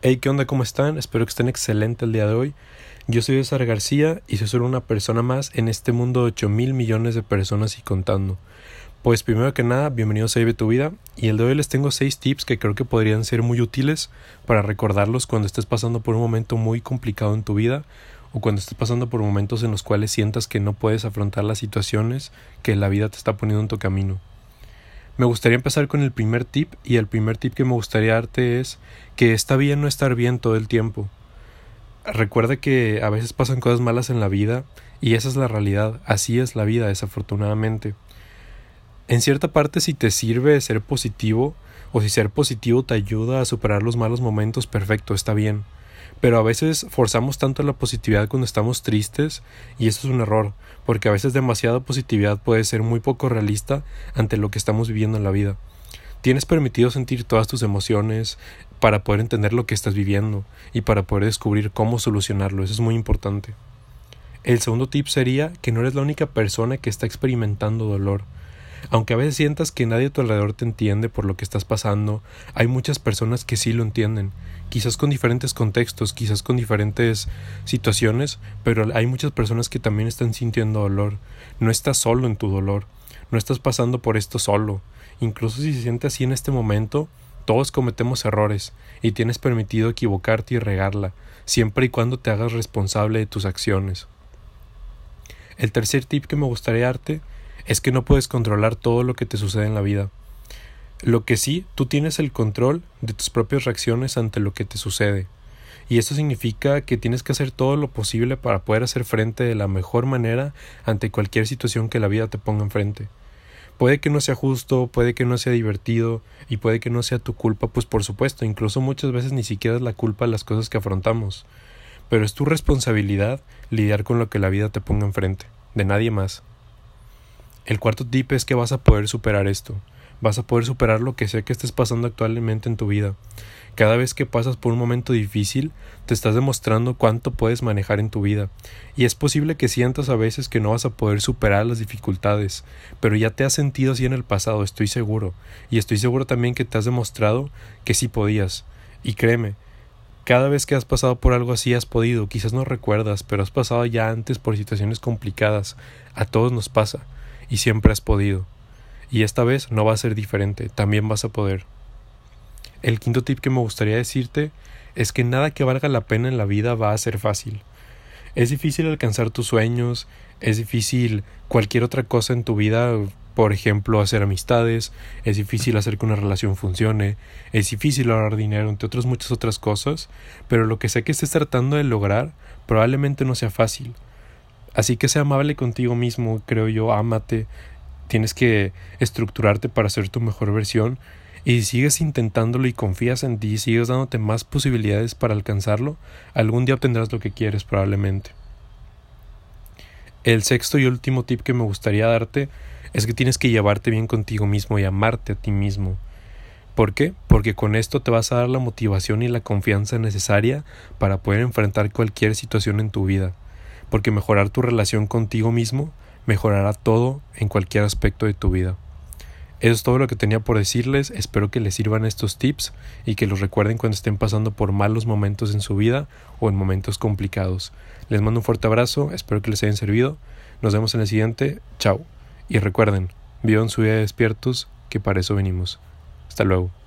Hey, ¿qué onda? ¿Cómo están? Espero que estén excelente el día de hoy. Yo soy César García y soy solo una persona más en este mundo de 8 mil millones de personas y contando. Pues primero que nada, bienvenidos a Vive tu Vida y el de hoy les tengo 6 tips que creo que podrían ser muy útiles para recordarlos cuando estés pasando por un momento muy complicado en tu vida o cuando estés pasando por momentos en los cuales sientas que no puedes afrontar las situaciones que la vida te está poniendo en tu camino. Me gustaría empezar con el primer tip y el primer tip que me gustaría darte es que está bien no estar bien todo el tiempo. Recuerda que a veces pasan cosas malas en la vida y esa es la realidad, así es la vida desafortunadamente. En cierta parte si te sirve ser positivo o si ser positivo te ayuda a superar los malos momentos, perfecto, está bien. Pero a veces forzamos tanto la positividad cuando estamos tristes y eso es un error, porque a veces demasiada positividad puede ser muy poco realista ante lo que estamos viviendo en la vida. Tienes permitido sentir todas tus emociones para poder entender lo que estás viviendo y para poder descubrir cómo solucionarlo, eso es muy importante. El segundo tip sería que no eres la única persona que está experimentando dolor. Aunque a veces sientas que nadie a tu alrededor te entiende por lo que estás pasando, hay muchas personas que sí lo entienden, quizás con diferentes contextos, quizás con diferentes situaciones, pero hay muchas personas que también están sintiendo dolor. No estás solo en tu dolor, no estás pasando por esto solo. Incluso si se siente así en este momento, todos cometemos errores y tienes permitido equivocarte y regarla, siempre y cuando te hagas responsable de tus acciones. El tercer tip que me gustaría darte es que no puedes controlar todo lo que te sucede en la vida. Lo que sí, tú tienes el control de tus propias reacciones ante lo que te sucede. Y eso significa que tienes que hacer todo lo posible para poder hacer frente de la mejor manera ante cualquier situación que la vida te ponga enfrente. Puede que no sea justo, puede que no sea divertido y puede que no sea tu culpa, pues por supuesto, incluso muchas veces ni siquiera es la culpa de las cosas que afrontamos. Pero es tu responsabilidad lidiar con lo que la vida te ponga enfrente, de nadie más. El cuarto tip es que vas a poder superar esto. Vas a poder superar lo que sea que estés pasando actualmente en tu vida. Cada vez que pasas por un momento difícil, te estás demostrando cuánto puedes manejar en tu vida. Y es posible que sientas a veces que no vas a poder superar las dificultades, pero ya te has sentido así en el pasado, estoy seguro. Y estoy seguro también que te has demostrado que sí podías. Y créeme, cada vez que has pasado por algo así has podido, quizás no recuerdas, pero has pasado ya antes por situaciones complicadas. A todos nos pasa y siempre has podido. Y esta vez no va a ser diferente, también vas a poder. El quinto tip que me gustaría decirte es que nada que valga la pena en la vida va a ser fácil. Es difícil alcanzar tus sueños, es difícil cualquier otra cosa en tu vida, por ejemplo, hacer amistades, es difícil hacer que una relación funcione, es difícil ahorrar dinero, entre otras muchas otras cosas, pero lo que sé que estés tratando de lograr probablemente no sea fácil. Así que sea amable contigo mismo, creo yo, ámate, tienes que estructurarte para ser tu mejor versión y si sigues intentándolo y confías en ti sigues dándote más posibilidades para alcanzarlo, algún día obtendrás lo que quieres probablemente. El sexto y último tip que me gustaría darte es que tienes que llevarte bien contigo mismo y amarte a ti mismo. ¿Por qué? Porque con esto te vas a dar la motivación y la confianza necesaria para poder enfrentar cualquier situación en tu vida porque mejorar tu relación contigo mismo mejorará todo en cualquier aspecto de tu vida. Eso es todo lo que tenía por decirles, espero que les sirvan estos tips y que los recuerden cuando estén pasando por malos momentos en su vida o en momentos complicados. Les mando un fuerte abrazo, espero que les hayan servido, nos vemos en el siguiente, chao. Y recuerden, vivan su vida despiertos, que para eso venimos. Hasta luego.